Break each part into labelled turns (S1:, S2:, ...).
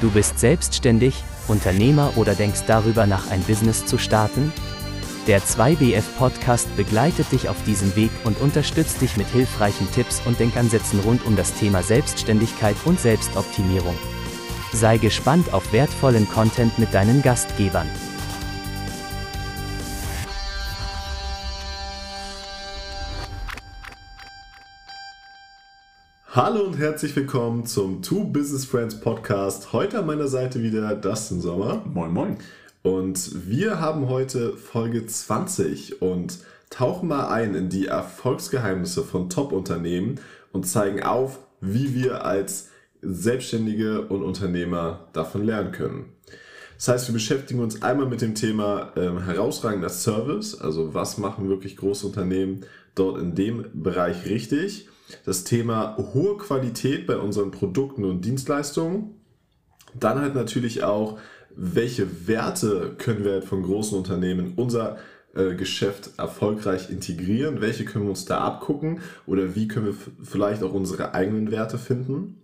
S1: Du bist selbstständig, Unternehmer oder denkst darüber nach, ein Business zu starten? Der 2BF Podcast begleitet dich auf diesem Weg und unterstützt dich mit hilfreichen Tipps und Denkansätzen rund um das Thema Selbstständigkeit und Selbstoptimierung. Sei gespannt auf wertvollen Content mit deinen Gastgebern.
S2: Hallo und herzlich willkommen zum Two Business Friends Podcast. Heute an meiner Seite wieder Dustin Sommer.
S3: Moin, moin.
S2: Und wir haben heute Folge 20 und tauchen mal ein in die Erfolgsgeheimnisse von Top-Unternehmen und zeigen auf, wie wir als Selbstständige und Unternehmer davon lernen können. Das heißt, wir beschäftigen uns einmal mit dem Thema ähm, herausragender Service, also was machen wirklich große Unternehmen dort in dem Bereich richtig das Thema hohe Qualität bei unseren Produkten und Dienstleistungen. Dann halt natürlich auch, welche Werte können wir halt von großen Unternehmen in unser äh, Geschäft erfolgreich integrieren, welche können wir uns da abgucken oder wie können wir vielleicht auch unsere eigenen Werte finden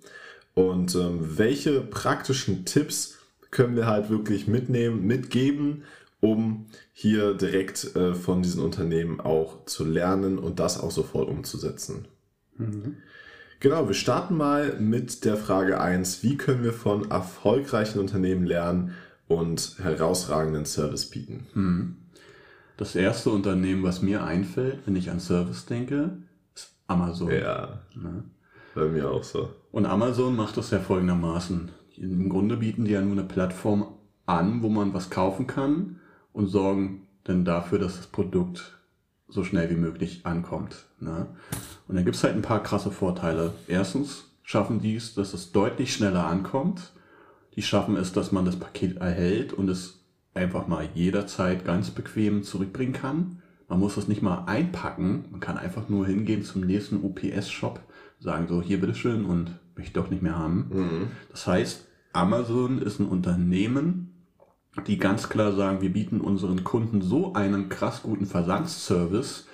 S2: und ähm, welche praktischen Tipps können wir halt wirklich mitnehmen, mitgeben, um hier direkt äh, von diesen Unternehmen auch zu lernen und das auch sofort umzusetzen. Mhm. Genau, wir starten mal mit der Frage 1. Wie können wir von erfolgreichen Unternehmen lernen und herausragenden Service bieten? Mhm.
S3: Das erste Unternehmen, was mir einfällt, wenn ich an Service denke, ist Amazon.
S2: Ja, ne? bei mir auch so.
S3: Und Amazon macht das ja folgendermaßen. Im Grunde bieten die ja nur eine Plattform an, wo man was kaufen kann und sorgen dann dafür, dass das Produkt so schnell wie möglich ankommt. Ne? Und dann gibt es halt ein paar krasse Vorteile. Erstens schaffen die es, dass es deutlich schneller ankommt. Die schaffen es, dass man das Paket erhält und es einfach mal jederzeit ganz bequem zurückbringen kann. Man muss das nicht mal einpacken. Man kann einfach nur hingehen zum nächsten UPS-Shop, sagen so, hier bitteschön und möchte doch nicht mehr haben. Mhm. Das heißt, Amazon ist ein Unternehmen, die ganz klar sagen, wir bieten unseren Kunden so einen krass guten Versandsservice,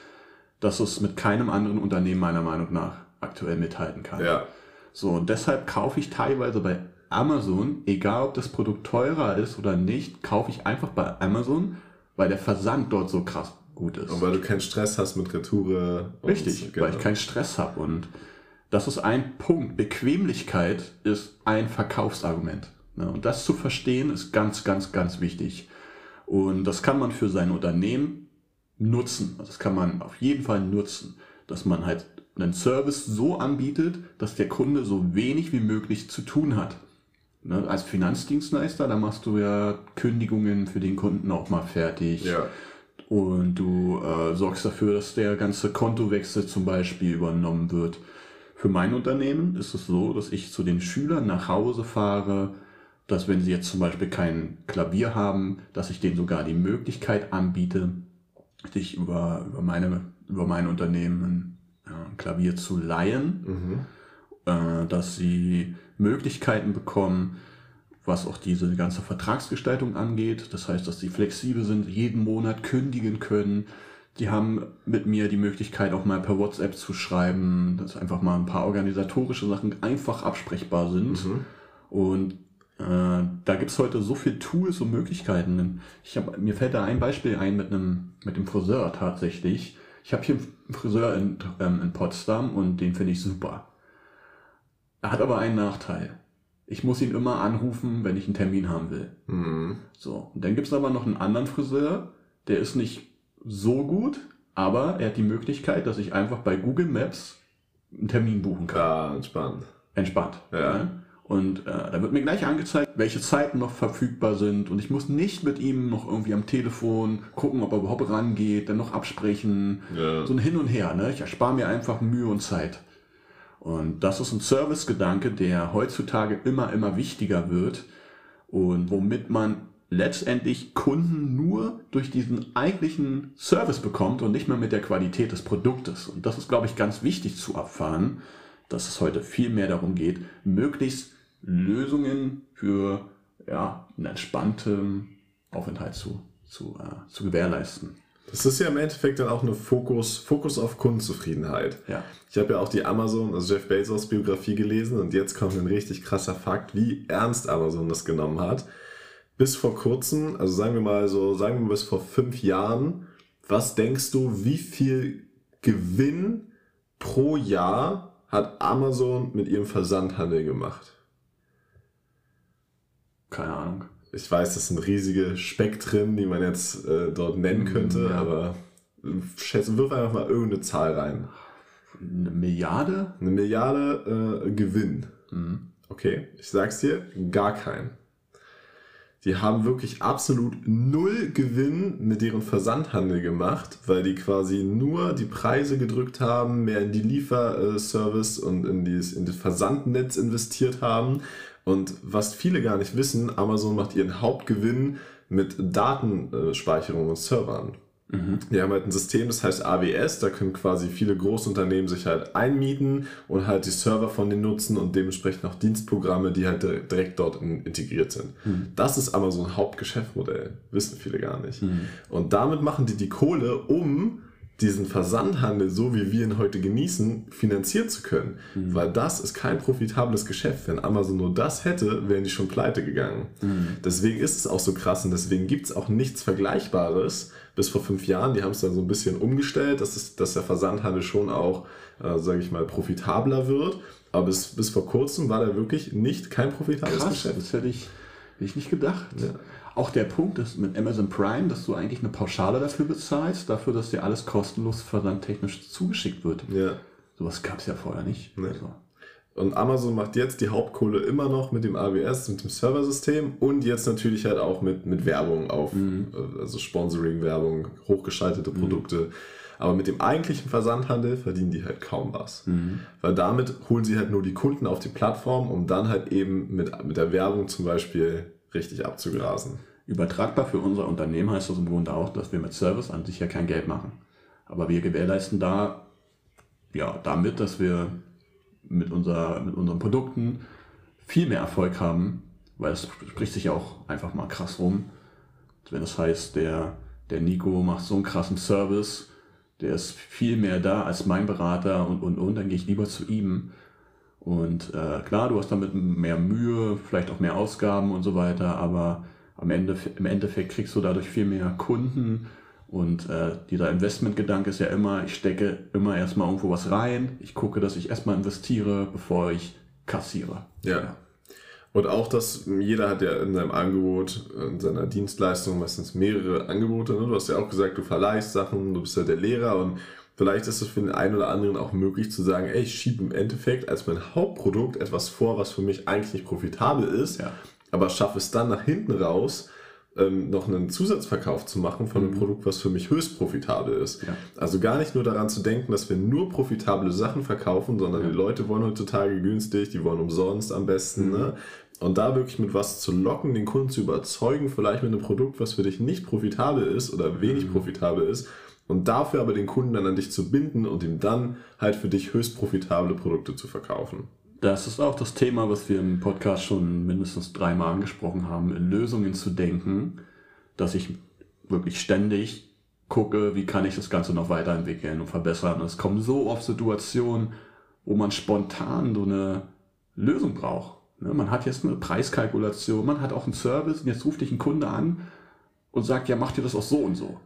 S3: dass es mit keinem anderen Unternehmen meiner Meinung nach aktuell mithalten kann.
S2: Ja.
S3: So, und deshalb kaufe ich teilweise bei Amazon, egal ob das Produkt teurer ist oder nicht, kaufe ich einfach bei Amazon, weil der Versand dort so krass gut ist.
S2: Und weil du keinen Stress hast mit Retoure.
S3: Richtig, genau. weil ich keinen Stress habe. Und das ist ein Punkt. Bequemlichkeit ist ein Verkaufsargument. Ne? Und das zu verstehen ist ganz, ganz, ganz wichtig. Und das kann man für sein Unternehmen nutzen. Also das kann man auf jeden Fall nutzen, dass man halt einen Service so anbietet, dass der Kunde so wenig wie möglich zu tun hat. Ne? Als Finanzdienstleister, da machst du ja Kündigungen für den Kunden auch mal fertig.
S2: Ja.
S3: Und du äh, sorgst dafür, dass der ganze Kontowechsel zum Beispiel übernommen wird. Für mein Unternehmen ist es so, dass ich zu den Schülern nach Hause fahre, dass wenn sie jetzt zum Beispiel kein Klavier haben, dass ich denen sogar die Möglichkeit anbiete, sich über, über, meine, über mein Unternehmen ein Klavier zu leihen, mhm. äh, dass sie Möglichkeiten bekommen, was auch diese ganze Vertragsgestaltung angeht. Das heißt, dass sie flexibel sind, jeden Monat kündigen können. Die haben mit mir die Möglichkeit, auch mal per WhatsApp zu schreiben, dass einfach mal ein paar organisatorische Sachen einfach absprechbar sind. Mhm. Und da gibt es heute so viele Tools und Möglichkeiten. Ich hab, mir fällt da ein Beispiel ein mit einem mit dem Friseur tatsächlich. Ich habe hier einen Friseur in, ähm, in Potsdam und den finde ich super. Er hat aber einen Nachteil. Ich muss ihn immer anrufen, wenn ich einen Termin haben will. Mhm. So, und dann gibt es aber noch einen anderen Friseur, der ist nicht so gut, aber er hat die Möglichkeit, dass ich einfach bei Google Maps einen Termin buchen kann.
S2: Ja, entspannt.
S3: Entspannt. Ja. ja. Und äh, da wird mir gleich angezeigt, welche Zeiten noch verfügbar sind. Und ich muss nicht mit ihm noch irgendwie am Telefon gucken, ob er überhaupt rangeht, dann noch absprechen. Ja. So ein Hin und Her. Ne? Ich erspare mir einfach Mühe und Zeit. Und das ist ein Servicegedanke, der heutzutage immer, immer wichtiger wird. Und womit man letztendlich Kunden nur durch diesen eigentlichen Service bekommt und nicht mehr mit der Qualität des Produktes. Und das ist, glaube ich, ganz wichtig zu erfahren, dass es heute viel mehr darum geht, möglichst Lösungen für ja, einen entspannten Aufenthalt zu, zu, äh, zu gewährleisten.
S2: Das ist ja im Endeffekt dann auch eine Fokus, Fokus auf Kundenzufriedenheit.
S3: Ja.
S2: Ich habe ja auch die Amazon, also Jeff Bezos Biografie gelesen und jetzt kommt ein richtig krasser Fakt, wie ernst Amazon das genommen hat. Bis vor kurzem, also sagen wir mal so, sagen wir bis vor fünf Jahren, was denkst du, wie viel Gewinn pro Jahr hat Amazon mit ihrem Versandhandel gemacht?
S3: Keine Ahnung.
S2: Ich weiß, das sind riesige Spektren, die man jetzt äh, dort nennen könnte,
S3: ja.
S2: aber schätze, wirf einfach mal irgendeine Zahl rein.
S3: Eine Milliarde?
S2: Eine Milliarde äh, Gewinn. Okay, ich sag's dir, gar kein. Die haben wirklich absolut null Gewinn mit deren Versandhandel gemacht, weil die quasi nur die Preise gedrückt haben, mehr in die Lieferservice und in, dieses, in das Versandnetz investiert haben. Und was viele gar nicht wissen, Amazon macht ihren Hauptgewinn mit Datenspeicherung und Servern. Die haben halt ein System, das heißt AWS, da können quasi viele Großunternehmen sich halt einmieten und halt die Server von denen nutzen und dementsprechend auch Dienstprogramme, die halt direkt dort in, integriert sind. Das ist Amazon Hauptgeschäftsmodell, wissen viele gar nicht. Und damit machen die die Kohle, um diesen Versandhandel, so wie wir ihn heute genießen, finanzieren zu können. Weil das ist kein profitables Geschäft. Wenn Amazon nur das hätte, wären die schon pleite gegangen. Deswegen ist es auch so krass und deswegen gibt es auch nichts Vergleichbares bis vor fünf Jahren. Die haben es dann so ein bisschen umgestellt, dass, es, dass der Versandhandel schon auch, äh, sage ich mal, profitabler wird. Aber bis, bis vor kurzem war der wirklich nicht kein profitables
S3: Krass,
S2: Geschäft.
S3: das hätte ich, hätte ich nicht gedacht. Auch der Punkt ist mit Amazon Prime, dass du eigentlich eine Pauschale dafür bezahlst, dafür, dass dir alles kostenlos versandtechnisch zugeschickt wird.
S2: Ja.
S3: Sowas gab es ja vorher nicht.
S2: Nee.
S3: Also,
S2: Und Amazon macht jetzt die Hauptkohle immer noch mit dem AWS, mit dem Serversystem und jetzt natürlich halt auch mit, mit Werbung auf, äh, also Sponsoring-Werbung, hochgeschaltete Produkte. Aber mit dem eigentlichen Versandhandel verdienen die halt kaum was. Weil damit holen sie halt nur die Kunden auf die Plattform, um dann halt eben mit, mit der Werbung zum Beispiel richtig abzugrasen.
S3: Übertragbar für unser Unternehmen heißt das im Grunde auch, dass wir mit Service an sich ja kein Geld machen. Aber wir gewährleisten da ja damit, dass wir mit, unser, mit unseren Produkten viel mehr Erfolg haben, weil es spricht sich ja auch einfach mal krass rum. Wenn das heißt, der, der Nico macht so einen krassen Service, der ist viel mehr da als mein Berater und, und, und, dann gehe ich lieber zu ihm. Und äh, klar, du hast damit mehr Mühe, vielleicht auch mehr Ausgaben und so weiter, aber am Ende, im Endeffekt kriegst du dadurch viel mehr Kunden und äh, dieser Investmentgedanke ist ja immer, ich stecke immer erstmal irgendwo was rein, ich gucke, dass ich erstmal investiere, bevor ich kassiere.
S2: Ja. Und auch, dass jeder hat ja in seinem Angebot, in seiner Dienstleistung meistens mehrere Angebote. Ne? Du hast ja auch gesagt, du verleihst Sachen, du bist ja der Lehrer und vielleicht ist es für den einen oder anderen auch möglich zu sagen, ey, ich schiebe im Endeffekt als mein Hauptprodukt etwas vor, was für mich eigentlich nicht profitabel ist,
S3: Ja.
S2: Aber schaffe es dann nach hinten raus, ähm, noch einen Zusatzverkauf zu machen von einem Produkt, was für mich höchst profitabel ist.
S3: Ja.
S2: Also gar nicht nur daran zu denken, dass wir nur profitable Sachen verkaufen, sondern die Leute wollen heutzutage günstig, die wollen umsonst am besten. Ne? Und da wirklich mit was zu locken, den Kunden zu überzeugen, vielleicht mit einem Produkt, was für dich nicht profitabel ist oder wenig profitabel ist, und dafür aber den Kunden dann an dich zu binden und ihm dann halt für dich höchst profitable Produkte zu verkaufen.
S3: Das ist auch das Thema, was wir im Podcast schon mindestens dreimal angesprochen haben, in Lösungen zu denken, dass ich wirklich ständig gucke, wie kann ich das Ganze noch weiterentwickeln und verbessern. Es kommen so oft Situationen, wo man spontan so eine Lösung braucht. Ne, Man hat jetzt eine Preiskalkulation, man hat auch einen Service und jetzt ruft dich ein Kunde an und sagt, ja, mach dir das auch so und so.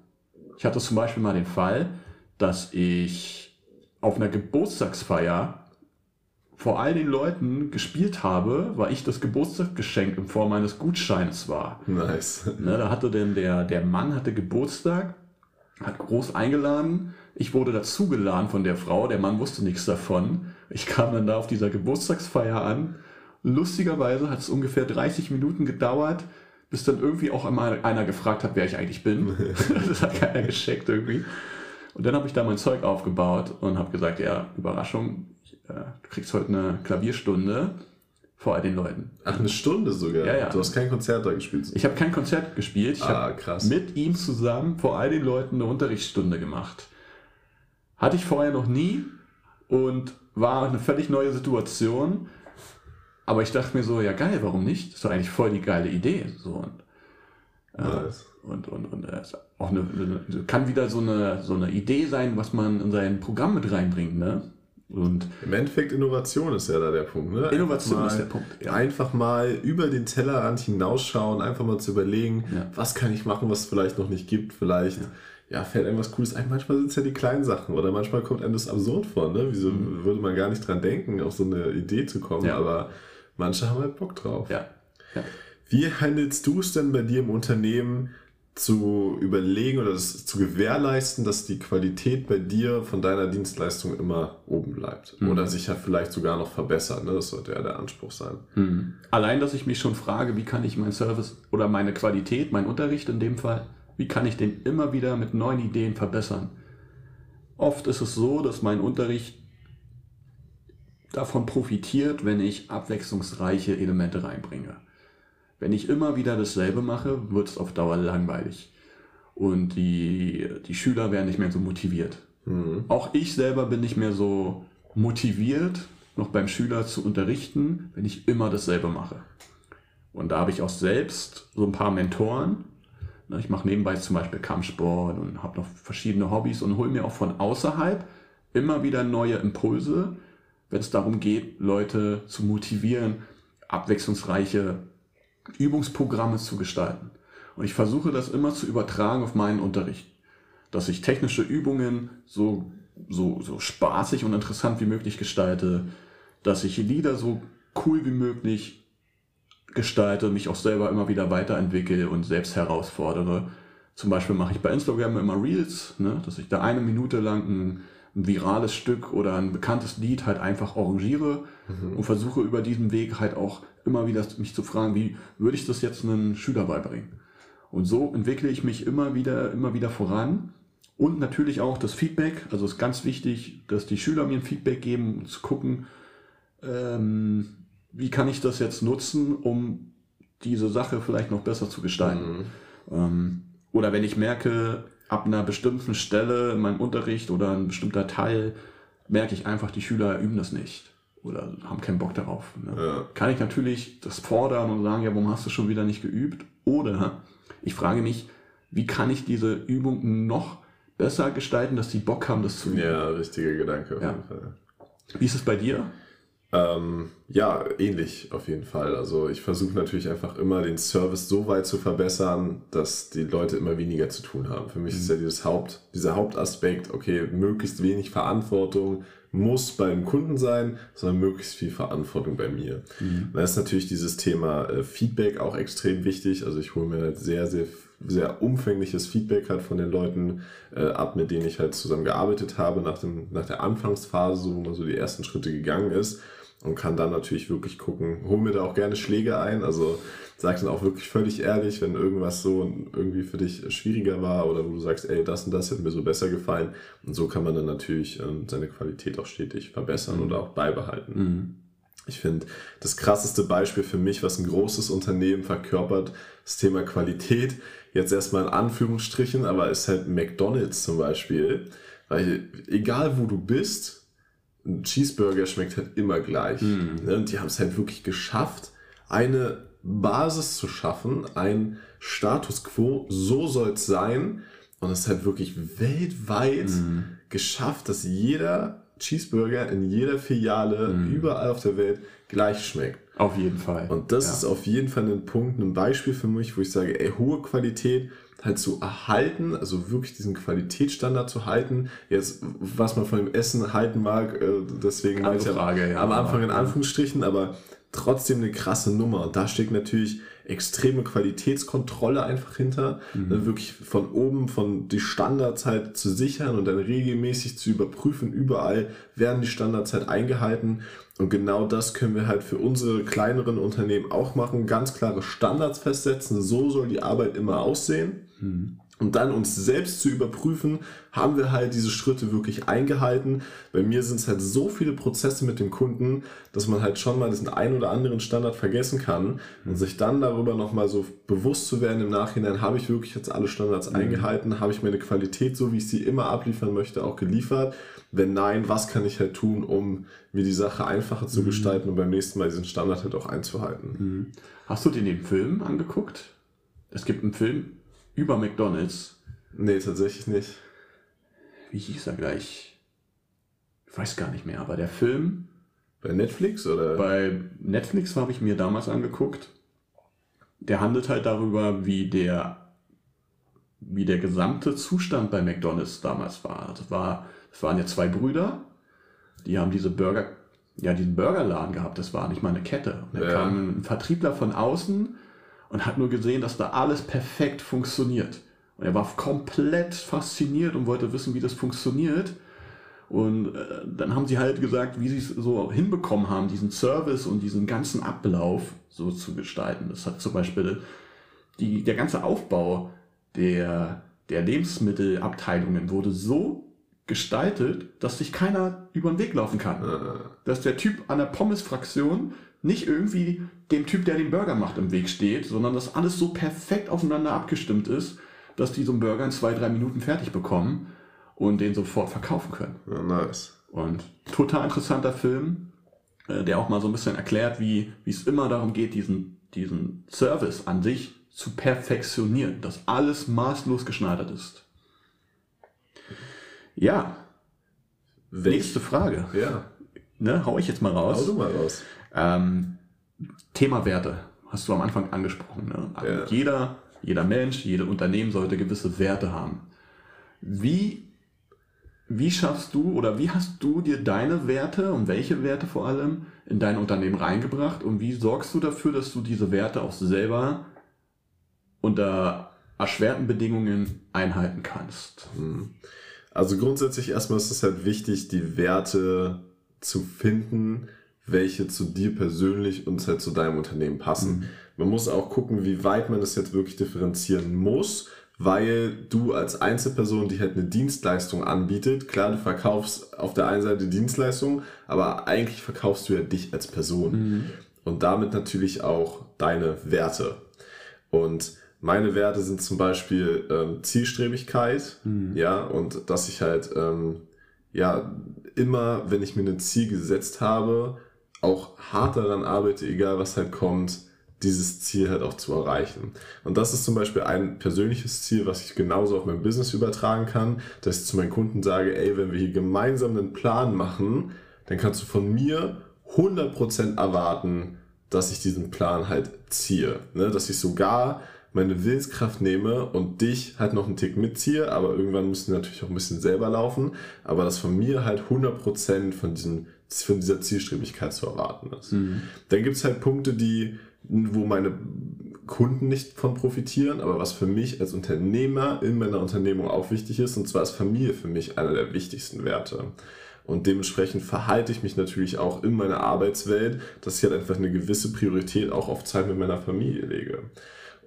S3: Ich hatte zum Beispiel mal den Fall, dass ich auf einer Geburtstagsfeier vor all den Leuten gespielt habe, weil ich das Geburtstagsgeschenk in Form eines Gutscheins war.
S2: Nice.
S3: Ne, da hatte denn der, der Mann hatte Geburtstag, hat groß eingeladen. Ich wurde dazugeladen von der Frau, der Mann wusste nichts davon. Ich kam dann da auf dieser Geburtstagsfeier an. Lustigerweise hat es ungefähr 30 Minuten gedauert, bis dann irgendwie auch einmal einer gefragt hat, wer ich eigentlich bin. das hat keiner gescheckt irgendwie. Und dann habe ich da mein Zeug aufgebaut und habe gesagt, ja, Überraschung, äh, du kriegst heute eine Klavierstunde vor all den Leuten.
S2: Ach, eine Stunde sogar.
S3: Ja, ja.
S2: Du hast kein Konzert da gespielt.
S3: Ich habe kein Konzert gespielt, ich
S2: Ah,
S3: habe
S2: krass.
S3: mit ihm zusammen vor all den Leuten eine Unterrichtsstunde gemacht. Hatte ich vorher noch nie und war eine völlig neue Situation. Aber ich dachte mir so, ja geil, warum nicht? Das ist doch eigentlich voll die geile Idee. So, und, äh,
S2: Nice.
S3: und, und, und äh, auch eine, eine, kann wieder so eine, so eine Idee sein, was man in sein Programm mit reinbringt. Ne?
S2: Und Im Endeffekt Innovation ist ja da der Punkt. Ne?
S3: Innovation mal, ist der Punkt.
S2: Ja. Einfach mal über den Tellerrand hinausschauen, einfach mal zu überlegen, ja. was kann ich machen, was es vielleicht noch nicht gibt. Vielleicht ja. ja fällt einem was Cooles ein. Manchmal sind es ja die kleinen Sachen oder manchmal kommt einem das absurd vor. Ne? Wieso mhm. würde man gar nicht dran denken, auf so eine Idee zu kommen? Aber manche haben halt Bock drauf.
S3: Ja.
S2: Wie handelst du es denn bei dir im Unternehmen? Zu überlegen oder das zu gewährleisten, dass die Qualität bei dir von deiner Dienstleistung immer oben bleibt. Mhm. Oder sich ja vielleicht sogar noch verbessert. Ne? Das sollte ja der Anspruch sein.
S3: Mhm. Allein, dass ich mich schon frage, wie kann ich meinen Service oder meine Qualität, meinen Unterricht in dem Fall, wie kann ich den immer wieder mit neuen Ideen verbessern? Oft ist es so, dass mein Unterricht davon profitiert, wenn ich abwechslungsreiche Elemente reinbringe. Wenn ich immer wieder dasselbe mache, wird es auf Dauer langweilig. Und die, die Schüler werden nicht mehr so motiviert. Mhm. Auch ich selber bin nicht mehr so motiviert, noch beim Schüler zu unterrichten, wenn ich immer dasselbe mache. Und da habe ich auch selbst so ein paar Mentoren. Ich mache nebenbei zum Beispiel Kampfsport und habe noch verschiedene Hobbys und hole mir auch von außerhalb immer wieder neue Impulse, wenn es darum geht, Leute zu motivieren, abwechslungsreiche Übungsprogramme zu gestalten. Und ich versuche das immer zu übertragen auf meinen Unterricht. Dass ich technische Übungen so, so, so spaßig und interessant wie möglich gestalte, dass ich Lieder so cool wie möglich gestalte, mich auch selber immer wieder weiterentwickle und selbst herausfordere. Zum Beispiel mache ich bei Instagram immer Reels, ne, dass ich da eine Minute lang ein, ein virales Stück oder ein bekanntes Lied halt einfach arrangiere mhm. und versuche über diesen Weg halt auch immer wieder mich zu fragen, wie würde ich das jetzt einem Schüler beibringen? Und so entwickle ich mich immer wieder, immer wieder voran. Und natürlich auch das Feedback. Also es ist ganz wichtig, dass die Schüler mir ein Feedback geben, um zu gucken, ähm, wie kann ich das jetzt nutzen, um diese Sache vielleicht noch besser zu gestalten. Mhm. Ähm, oder wenn ich merke, ab einer bestimmten Stelle in meinem Unterricht oder ein bestimmter Teil, merke ich einfach, die Schüler üben das nicht oder haben keinen Bock darauf. Ne? Ja. Kann ich natürlich das fordern und sagen, ja, warum hast du schon wieder nicht geübt? Oder ich frage mich, wie kann ich diese Übung noch besser gestalten, dass die Bock haben, das zu üben?
S2: Ja, richtiger Gedanke auf
S3: ja. jeden Fall. Wie ist es bei dir?
S2: Ähm, ja, ähnlich auf jeden Fall. Also ich versuche natürlich einfach immer den Service so weit zu verbessern, dass die Leute immer weniger zu tun haben. Für mich mhm. ist ja dieses Haupt, dieser Hauptaspekt, okay, möglichst wenig Verantwortung, muss beim Kunden sein, sondern möglichst viel Verantwortung bei mir. Mhm. Da ist natürlich dieses Thema äh, Feedback auch extrem wichtig. Also ich hole mir halt sehr, sehr, sehr umfängliches Feedback halt von den Leuten äh, ab, mit denen ich halt zusammen gearbeitet habe nach, dem, nach der Anfangsphase, wo man so die ersten Schritte gegangen ist und kann dann natürlich wirklich gucken, hol mir da auch gerne Schläge ein. Also sag dann auch wirklich völlig ehrlich, wenn irgendwas so irgendwie für dich schwieriger war oder wo du sagst, ey, das und das hätte mir so besser gefallen. Und so kann man dann natürlich ähm, seine Qualität auch stetig verbessern mhm. oder auch beibehalten. Mhm. Ich finde, das krasseste Beispiel für mich, was ein großes Unternehmen verkörpert, das Thema Qualität, jetzt erstmal in Anführungsstrichen, aber ist halt McDonalds zum Beispiel. Weil egal wo du bist, ein Cheeseburger schmeckt halt immer gleich. Mhm. Ne? Und die haben es halt wirklich geschafft, eine Basis zu schaffen, ein Status quo, so soll es sein. Und es ist halt wirklich weltweit mhm. geschafft, dass jeder Cheeseburger in jeder Filiale mhm. überall auf der Welt gleich schmeckt.
S3: Auf jeden Fall.
S2: Und das ja. ist auf jeden Fall ein Punkt, ein Beispiel für mich, wo ich sage, ey, hohe Qualität halt zu erhalten, also wirklich diesen Qualitätsstandard zu halten. Jetzt, was man von dem Essen halten mag, äh, deswegen
S3: meine ich Frage, ja,
S2: am Anfang in Anführungsstrichen, aber trotzdem eine krasse Nummer. Und da steckt natürlich extreme Qualitätskontrolle einfach hinter. Mhm. Ne, wirklich von oben, von die Standards halt zu sichern und dann regelmäßig zu überprüfen. Überall werden die Standards halt eingehalten. Und genau das können wir halt für unsere kleineren Unternehmen auch machen. Ganz klare Standards festsetzen. So soll die Arbeit immer aussehen. Mhm und dann uns selbst zu überprüfen, haben wir halt diese Schritte wirklich eingehalten. Bei mir sind es halt so viele Prozesse mit dem Kunden, dass man halt schon mal diesen ein oder anderen Standard vergessen kann und sich dann darüber nochmal so bewusst zu werden im Nachhinein, habe ich wirklich jetzt alle Standards mhm. eingehalten, habe ich meine Qualität, so wie ich sie immer abliefern möchte, auch geliefert. Wenn nein, was kann ich halt tun, um mir die Sache einfacher zu mhm. gestalten und beim nächsten Mal diesen Standard halt auch einzuhalten.
S3: Mhm. Hast du dir den Film angeguckt? Es gibt einen Film, über McDonalds.
S2: Nee, tatsächlich nicht.
S3: Wie hieß er gleich? Ich weiß gar nicht mehr, aber der Film
S2: Bei Netflix oder?
S3: bei Netflix habe ich mir damals angeguckt. Der handelt halt darüber, wie der, wie der gesamte Zustand bei McDonalds damals war. Das, war, das waren ja zwei Brüder, die haben diese Burger, ja, diesen Burgerladen gehabt. Das war nicht mal eine Kette. Und da
S2: Ja.
S3: kam ein Vertriebler von außen und hat nur gesehen, dass da alles perfekt funktioniert. Und er war komplett fasziniert und wollte wissen, wie das funktioniert. Und äh, dann haben sie halt gesagt, wie sie es so hinbekommen haben, diesen Service und diesen ganzen Ablauf so zu gestalten. Das hat zum Beispiel die, der ganze Aufbau der, der Lebensmittelabteilungen wurde so gestaltet, dass sich keiner über den Weg laufen kann. Dass der Typ an der Pommes-Fraktion nicht irgendwie dem Typ, der den Burger macht, im Weg steht, sondern dass alles so perfekt aufeinander abgestimmt ist, dass die so einen Burger in zwei, drei Minuten fertig bekommen und den sofort verkaufen können.
S2: Ja, nice.
S3: Und total interessanter Film, äh, der auch mal so ein bisschen erklärt, wie, wie es immer darum geht, diesen, diesen Service an sich zu perfektionieren, dass alles maßlos geschneidert ist. Ja,
S2: Welch,
S3: nächste Frage.
S2: Ja,
S3: Ne, hau ich jetzt mal
S2: hau
S3: raus.
S2: du mal raus.
S3: Ähm, Thema Werte hast du am Anfang angesprochen. Ne? Also
S2: Ja.
S3: Jeder, jeder Mensch, jede Unternehmen sollte gewisse Werte haben. Wie, wie schaffst du oder wie hast du dir deine Werte und welche Werte vor allem in dein Unternehmen reingebracht und wie sorgst du dafür, dass du diese Werte auch selber unter erschwerten Bedingungen einhalten kannst?
S2: Also grundsätzlich erstmal ist es halt wichtig, die Werte zu finden, welche zu dir persönlich und halt zu deinem Unternehmen passen. Man muss auch gucken, wie weit man das jetzt wirklich differenzieren muss, weil du als Einzelperson, die halt eine Dienstleistung anbietet, klar, du verkaufst auf der einen Seite Dienstleistung, aber eigentlich verkaufst du ja dich als Person und damit natürlich auch deine Werte. Und meine Werte sind zum Beispiel ähm, Zielstrebigkeit, ja, und dass ich halt, ähm, ja, immer, wenn ich mir ein Ziel gesetzt habe, auch hart daran arbeite, egal was halt kommt, dieses Ziel halt auch zu erreichen. Und das ist zum Beispiel ein persönliches Ziel, was ich genauso auf mein Business übertragen kann, dass ich zu meinen Kunden sage, ey, wenn wir hier gemeinsam einen Plan machen, dann kannst du von mir 100% erwarten, dass ich diesen Plan halt ziehe. Ne? Dass ich sogar meine Willenskraft nehme und dich halt noch einen Tick mitziehe, aber irgendwann müssen natürlich auch ein bisschen selber laufen, aber dass von mir halt 100% von, diesem, von dieser Zielstrebigkeit zu erwarten ist. Dann gibt es halt Punkte, die, wo meine Kunden nicht von profitieren, aber was für mich als Unternehmer in meiner Unternehmung auch wichtig ist, und zwar ist Familie für mich einer der wichtigsten Werte. Und dementsprechend verhalte ich mich natürlich auch in meiner Arbeitswelt, dass ich halt einfach eine gewisse Priorität auch auf Zeit mit meiner Familie lege.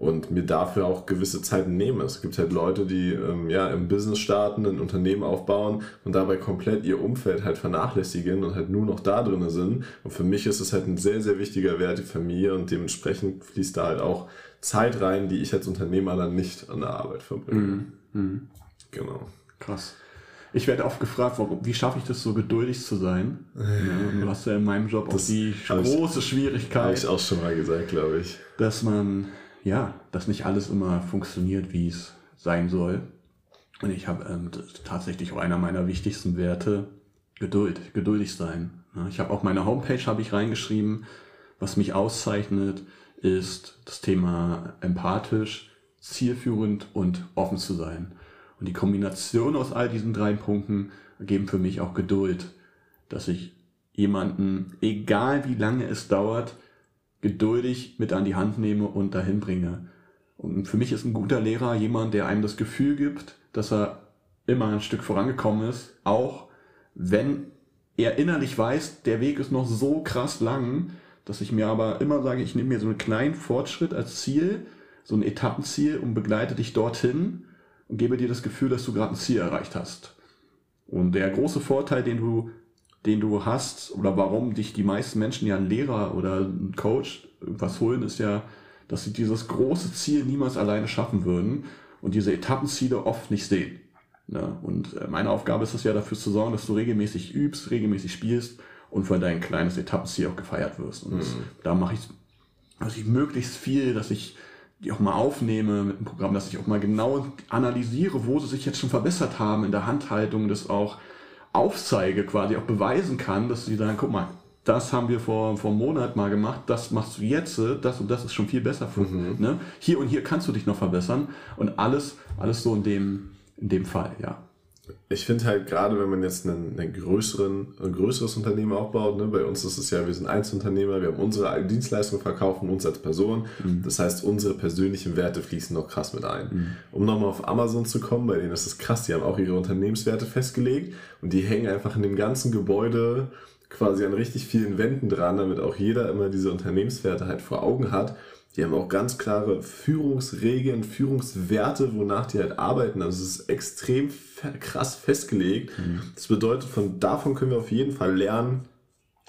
S2: Und mir dafür auch gewisse Zeiten nehme. Es gibt halt Leute, die ähm, ja im Business starten, ein Unternehmen aufbauen und dabei komplett ihr Umfeld halt vernachlässigen und halt nur noch da drin sind. Und für mich ist es halt ein sehr, sehr wichtiger Wert, die Familie und dementsprechend fließt da halt auch Zeit rein, die ich als Unternehmer dann nicht an der Arbeit verbringe. Genau.
S3: Krass. Ich werde oft gefragt, warum, wie schaffe ich das so geduldig zu sein? Ja, du hast ja in meinem Job auch
S2: Das
S3: die
S2: hab ich-
S3: große
S2: Habe
S3: Schwierigkeit,
S2: ich auch schon mal gesagt, glaube ich.
S3: dass man, ja, dass nicht alles immer funktioniert, wie es sein soll. Und ich habe ähm, tatsächlich auch einer meiner wichtigsten Werte, Geduld, geduldig sein. Ich habe auch meine Homepage habe ich reingeschrieben, was mich auszeichnet, ist das Thema empathisch, zielführend und offen zu sein. Und die Kombination aus all diesen drei Punkten ergeben für mich auch Geduld, dass ich jemanden, egal wie lange es dauert, geduldig mit an die Hand nehme und dahin bringe. Und für mich ist ein guter Lehrer jemand, der einem das Gefühl gibt, dass er immer ein Stück vorangekommen ist, auch wenn er innerlich weiß, der Weg ist noch so krass lang, dass ich mir aber immer sage, ich nehme mir so einen kleinen Fortschritt als Ziel, so ein Etappenziel und begleite dich dorthin und gebe dir das Gefühl, dass du gerade ein Ziel erreicht hast. Und der große Vorteil, den du, den du hast, oder warum dich die meisten Menschen ja einen Lehrer oder einen Coach was holen, ist ja, dass sie dieses große Ziel niemals alleine schaffen würden und diese Etappenziele oft nicht sehen. Ne? Und äh, meine Aufgabe ist es ja dafür zu sorgen, dass du regelmäßig übst, regelmäßig spielst und für dein kleines Etappenziel auch gefeiert wirst. Und das, da mache ich, also ich möglichst viel, dass ich die auch mal aufnehme mit dem Programm, dass ich auch mal genau analysiere, wo sie sich jetzt schon verbessert haben in der Handhaltung, das auch aufzeige, quasi auch beweisen kann, dass sie sagen, guck mal, das haben wir vor, vor einem Monat mal gemacht, das machst du jetzt, das und das ist schon viel besser. Mhm. Ne? Hier und hier kannst du dich noch verbessern und alles, alles so in dem, in dem Fall, ja
S2: ich finde halt gerade, wenn man jetzt einen, einen größeren, ein größeres Unternehmen aufbaut, ne, bei uns ist es ja, wir sind Einzelunternehmer, wir haben unsere Dienstleistungen verkaufen, uns als Person. Mhm. Das heißt, unsere persönlichen Werte fließen noch krass mit ein. Mhm. Um nochmal auf Amazon zu kommen, bei denen ist es krass, die haben auch ihre Unternehmenswerte festgelegt und die hängen einfach in dem ganzen Gebäude quasi an richtig vielen Wänden dran, damit auch jeder immer diese Unternehmenswerte halt vor Augen hat. Die haben auch ganz klare Führungsregeln, Führungswerte, wonach die halt arbeiten. Also es ist extrem krass festgelegt. Mhm. Das bedeutet, von davon können wir auf jeden Fall lernen,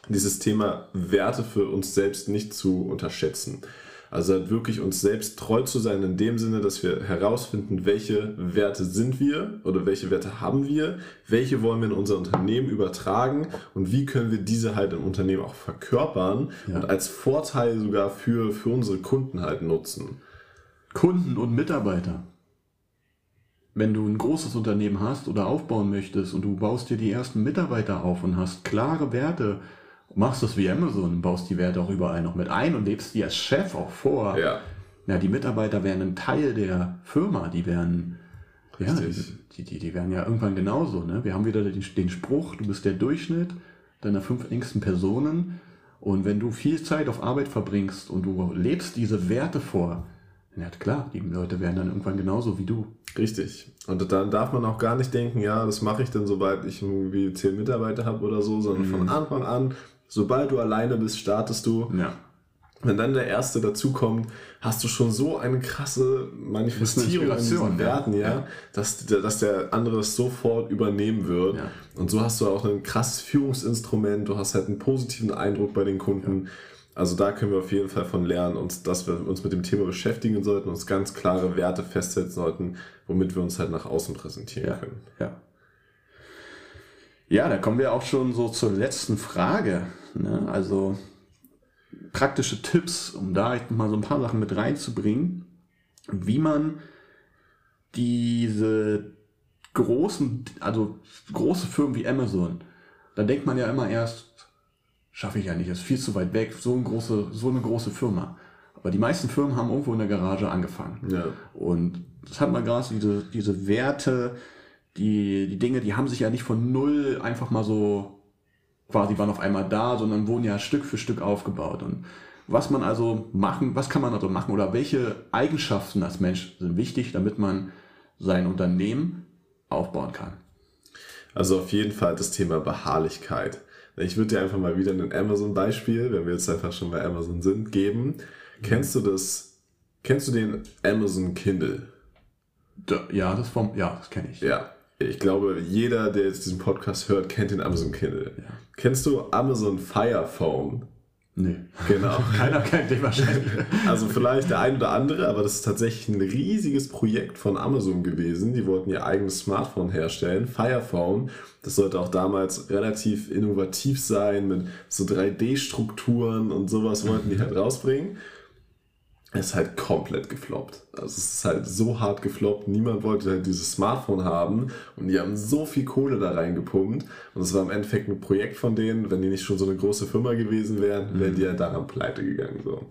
S2: dieses Thema Werte für uns selbst nicht zu unterschätzen. Also halt wirklich uns selbst treu zu sein in dem Sinne, dass wir herausfinden, welche Werte sind wir oder welche Werte haben wir, welche wollen wir in unser Unternehmen übertragen und wie können wir diese halt im Unternehmen auch verkörpern ja. und als Vorteil sogar für, für unsere Kunden halt nutzen.
S3: Kunden und Mitarbeiter. Wenn du ein großes Unternehmen hast oder aufbauen möchtest und du baust dir die ersten Mitarbeiter auf und hast klare Werte, machst das wie Amazon, baust die Werte auch überall noch mit ein und lebst die als Chef auch vor. Ja. Ja, die Mitarbeiter wären ein Teil der Firma, die wären, ja, die, die, die wären ja irgendwann genauso. Ne? Wir haben wieder den, den Spruch, du bist der Durchschnitt deiner fünf engsten Personen. Und wenn du viel Zeit auf Arbeit verbringst und du lebst diese Werte vor, ja klar, die Leute werden dann irgendwann genauso wie du.
S2: Richtig. Und dann darf man auch gar nicht denken, ja, das mache ich dann, sobald ich irgendwie zehn Mitarbeiter habe oder so, sondern mhm. von Anfang an Sobald du alleine bist, startest du. Ja. Wenn dann der Erste dazukommt, hast du schon so eine krasse Manifestierung in diesen Werten, ja, ja, Dass, dass der andere es sofort übernehmen wird. Ja. Und so hast du auch ein krasses Führungsinstrument, du hast halt einen positiven Eindruck bei den Kunden. Ja. Also da können wir auf jeden Fall von lernen, und dass wir uns mit dem Thema beschäftigen sollten, uns ganz klare Werte festsetzen sollten, womit wir uns halt nach außen präsentieren können.
S3: Ja. Ja, da kommen wir auch schon so zur letzten Frage. Ne? Also praktische Tipps, um da mal so ein paar Sachen mit reinzubringen, wie man diese großen, also große Firmen wie Amazon, da denkt man ja immer erst, schaffe ich ja nicht, ist viel zu weit weg, so eine große, so eine große Firma. Aber die meisten Firmen haben irgendwo in der Garage angefangen. Ja. Und das hat man gerade diese, diese Werte, die, die Dinge, die haben sich ja nicht von null einfach mal so quasi waren auf einmal da, sondern wurden ja Stück für Stück aufgebaut. Und was man also machen, was kann man also machen oder welche Eigenschaften als Mensch sind wichtig, damit man sein Unternehmen aufbauen kann?
S2: Also auf jeden Fall das Thema Beharrlichkeit. Ich würde dir einfach mal wieder ein Amazon-Beispiel, wenn wir jetzt einfach schon bei Amazon sind, geben. Kennst du das? Kennst du den Amazon Kindle?
S3: Ja, das vom, ja, das kenne ich.
S2: Ja, ich glaube, jeder, der jetzt diesen Podcast hört, kennt den Amazon Kindle. Ja. Kennst du Amazon Fire Phone?
S3: Nee. Genau. Keiner kennt den wahrscheinlich.
S2: Also vielleicht der ein oder andere, aber das ist tatsächlich ein riesiges Projekt von Amazon gewesen. Die wollten ihr eigenes Smartphone herstellen, Fire Phone. Das sollte auch damals relativ innovativ sein mit so 3D-Strukturen und sowas wollten die halt rausbringen ist halt komplett gefloppt. Also es ist halt so hart gefloppt. Niemand wollte halt dieses Smartphone haben und die haben so viel Kohle da reingepumpt. Und es war im Endeffekt ein Projekt von denen. Wenn die nicht schon so eine große Firma gewesen wären, wären die ja daran pleite gegangen. So.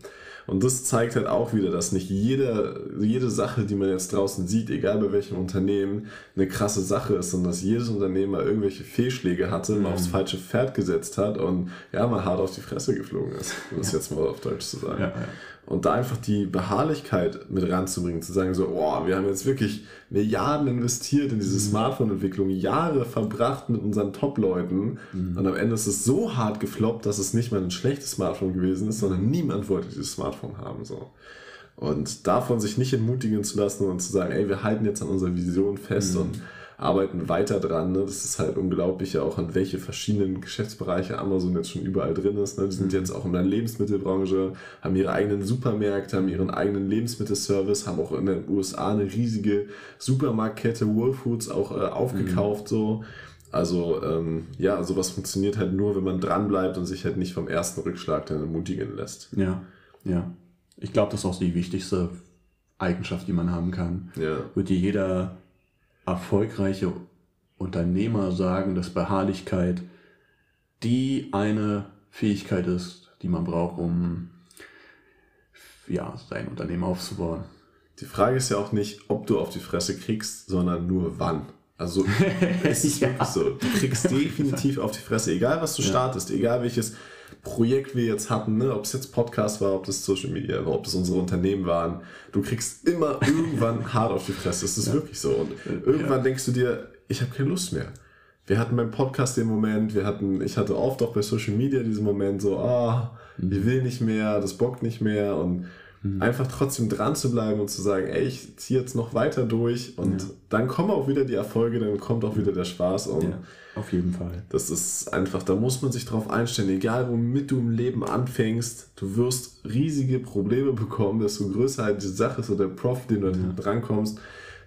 S2: Und das zeigt halt auch wieder, dass nicht jede, jede Sache, die man jetzt draußen sieht, egal bei welchem Unternehmen, eine krasse Sache ist, sondern dass jedes Unternehmen mal irgendwelche Fehlschläge hatte, mhm. mal aufs falsche Pferd gesetzt hat und ja, mal hart auf die Fresse geflogen ist, um das jetzt mal auf Deutsch zu sagen. Ja, ja. Und da einfach die Beharrlichkeit mit ranzubringen, zu sagen so, oh, wir haben jetzt wirklich Milliarden investiert in diese mhm. Smartphone-Entwicklung, Jahre verbracht mit unseren Top-Leuten mhm. und am Ende ist es so hart gefloppt, dass es nicht mal ein schlechtes Smartphone gewesen ist, sondern niemand wollte dieses Smartphone haben. So. Und davon sich nicht entmutigen zu lassen und zu sagen, ey, wir halten jetzt an unserer Vision fest mhm. und arbeiten weiter dran. Ne? Das ist halt unglaublich, ja auch an welche verschiedenen Geschäftsbereiche Amazon jetzt schon überall drin ist. Ne? Die sind mhm. jetzt auch in der Lebensmittelbranche, haben ihre eigenen Supermärkte, haben ihren eigenen Lebensmittelservice, haben auch in den USA eine riesige Supermarktkette Whole Foods auch äh, aufgekauft. Mhm. so. Also ähm, ja, sowas funktioniert halt nur, wenn man dran bleibt und sich halt nicht vom ersten Rückschlag dann ermutigen lässt.
S3: Ja, ja. Ich glaube, das ist auch die wichtigste Eigenschaft, die man haben kann.
S2: Ja.
S3: Wird dir jeder erfolgreiche Unternehmer sagen, dass Beharrlichkeit die eine Fähigkeit ist, die man braucht, um ja, sein Unternehmen aufzubauen.
S2: Die Frage ist ja auch nicht, ob du auf die Fresse kriegst, sondern nur wann. Also es ist
S3: Ja.
S2: wirklich so. Du kriegst definitiv auf die Fresse, egal was du startest, egal welches Projekt wir jetzt hatten, ne? ob es jetzt Podcast war, ob das Social Media war, ob das unsere Unternehmen waren. Du kriegst immer irgendwann hart auf die Fresse. Das ist wirklich so. Und irgendwann denkst du dir, ich habe keine Lust mehr. Wir hatten beim Podcast den Moment, wir hatten, ich hatte oft auch bei Social Media diesen Moment so, ah, ich will nicht mehr, das bockt nicht mehr und einfach trotzdem dran zu bleiben und zu sagen, ey, ich ziehe jetzt noch weiter durch und dann kommen auch wieder die Erfolge, dann kommt auch wieder der Spaß und
S3: Ja, auf jeden Fall.
S2: das ist einfach, da muss man sich drauf einstellen, egal womit du im Leben anfängst, du wirst riesige Probleme bekommen, desto größer halt die Sache ist oder der Profit, den du ja. drankommst,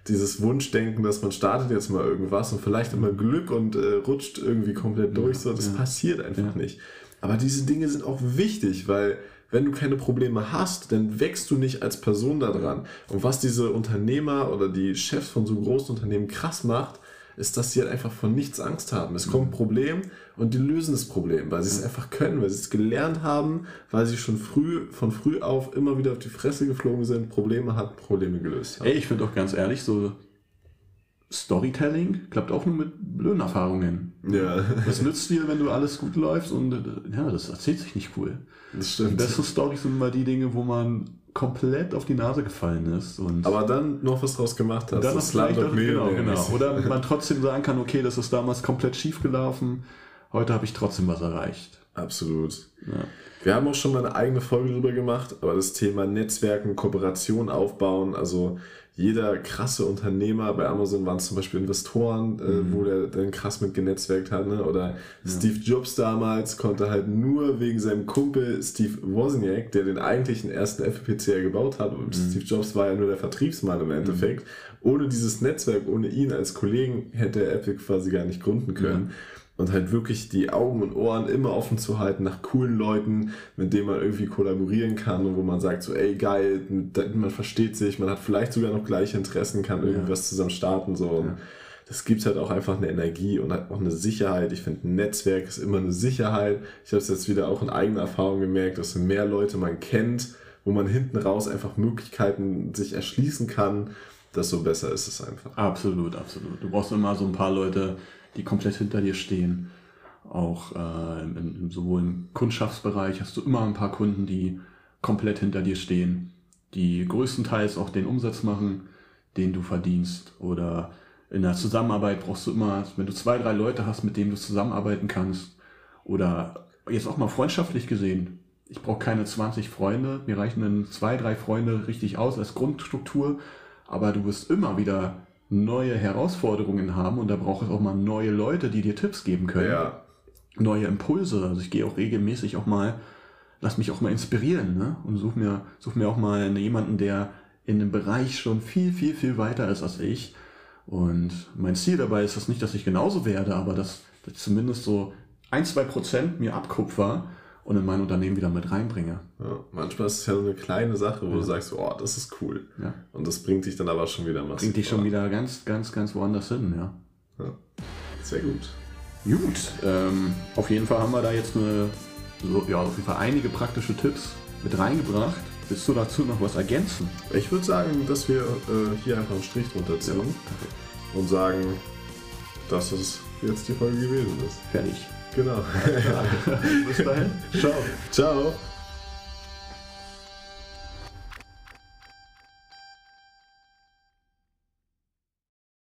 S2: dieses Wunschdenken, dass man startet jetzt mal irgendwas und vielleicht immer Glück und äh, rutscht irgendwie komplett durch, so, das passiert einfach nicht. Aber diese Dinge sind auch wichtig, weil wenn du keine Probleme hast, dann wächst du nicht als Person daran. Und was diese Unternehmer oder die Chefs von so großen Unternehmen krass macht, ist, dass sie halt einfach von nichts Angst haben. Es kommt ein Problem und die lösen das Problem, weil sie es einfach können, weil sie es gelernt haben, weil sie schon früh, von früh auf immer wieder auf die Fresse geflogen sind, Probleme hatten, Probleme gelöst haben.
S3: Ey, ich finde auch ganz ehrlich, so Storytelling klappt auch nur mit blöden Erfahrungen.
S2: Ja,
S3: Was nützt dir, wenn du alles gut läufst und äh, ja, das erzählt sich nicht cool.
S2: das
S3: Die
S2: stimmt.
S3: besten Storys sind immer die Dinge, wo man komplett auf die Nase gefallen ist und
S2: Aber dann noch was draus gemacht hast.
S3: dann
S2: das
S3: vielleicht auch, genau, genau. Oder man trotzdem sagen kann, okay, das ist damals komplett schief gelaufen, heute habe ich trotzdem was erreicht.
S2: Absolut.
S3: Ja.
S2: Wir haben auch schon mal eine eigene Folge drüber gemacht, aber das Thema Netzwerken, Kooperation aufbauen, also jeder krasse Unternehmer, bei Amazon waren es zum Beispiel Investoren, äh, wo der dann krass mit genetzwerkt hat, ne? oder Steve Jobs damals konnte halt nur wegen seinem Kumpel Steve Wozniak, der den eigentlichen ersten FPCR gebaut hat, und Steve Jobs war ja nur der Vertriebsmann im Endeffekt, ohne dieses Netzwerk, ohne ihn als Kollegen hätte er Apple quasi gar nicht gründen können und halt wirklich die Augen und Ohren immer offen zu halten nach coolen Leuten, mit denen man irgendwie kollaborieren kann und wo man sagt so, ey geil, man versteht sich, man hat vielleicht sogar noch gleiche Interessen, kann irgendwas zusammen starten so. Und das gibt halt auch einfach eine Energie und auch eine Sicherheit. Ich finde, ein Netzwerk ist immer eine Sicherheit. Ich habe es jetzt wieder auch in eigener Erfahrung gemerkt, dass je mehr Leute man kennt, wo man hinten raus einfach Möglichkeiten sich erschließen kann, desto besser ist es einfach.
S3: Absolut, absolut. Du brauchst immer so ein paar Leute, die komplett hinter dir stehen. Auch äh, im, im, sowohl im Kundschaftsbereich hast du immer ein paar Kunden, die komplett hinter dir stehen, die größtenteils auch den Umsatz machen, den du verdienst. Oder in der Zusammenarbeit brauchst du immer, wenn du zwei, drei Leute hast, mit denen du zusammenarbeiten kannst. Oder jetzt auch mal freundschaftlich gesehen. Ich brauche keine 20 Freunde, mir reichen dann zwei, drei Freunde richtig aus als Grundstruktur. Aber du wirst immer wieder neue Herausforderungen haben und da braucht es auch mal neue Leute, die dir Tipps geben können.
S2: Ja,
S3: Neue Impulse. Also ich gehe auch regelmäßig auch mal, lass mich auch mal inspirieren ne? und such mir, such mir auch mal jemanden, der in dem Bereich schon viel, viel, viel weiter ist als ich. Und mein Ziel dabei ist das nicht, dass ich genauso werde, aber dass, dass zumindest so ein, zwei Prozent mir abkupfer und in mein Unternehmen wieder mit reinbringe.
S2: Ja, manchmal ist es ja so eine kleine Sache, wo du sagst, oh, das ist cool.
S3: Ja.
S2: Und das bringt dich dann aber schon wieder massiv.
S3: Bringt dich schon wieder ganz, ganz, ganz woanders hin, ja.
S2: Ja. Sehr gut.
S3: Gut, ähm, auf jeden Fall haben wir da jetzt eine, so, ja, auf jeden Fall einige praktische Tipps mit reingebracht. Willst du dazu noch was ergänzen?
S2: Ich würde sagen, dass wir äh, hier einfach einen Strich drunter ziehen und sagen, dass es jetzt die Folge gewesen ist.
S3: Fertig.
S2: Genau.
S3: Bis dahin. Ciao.
S2: Ciao.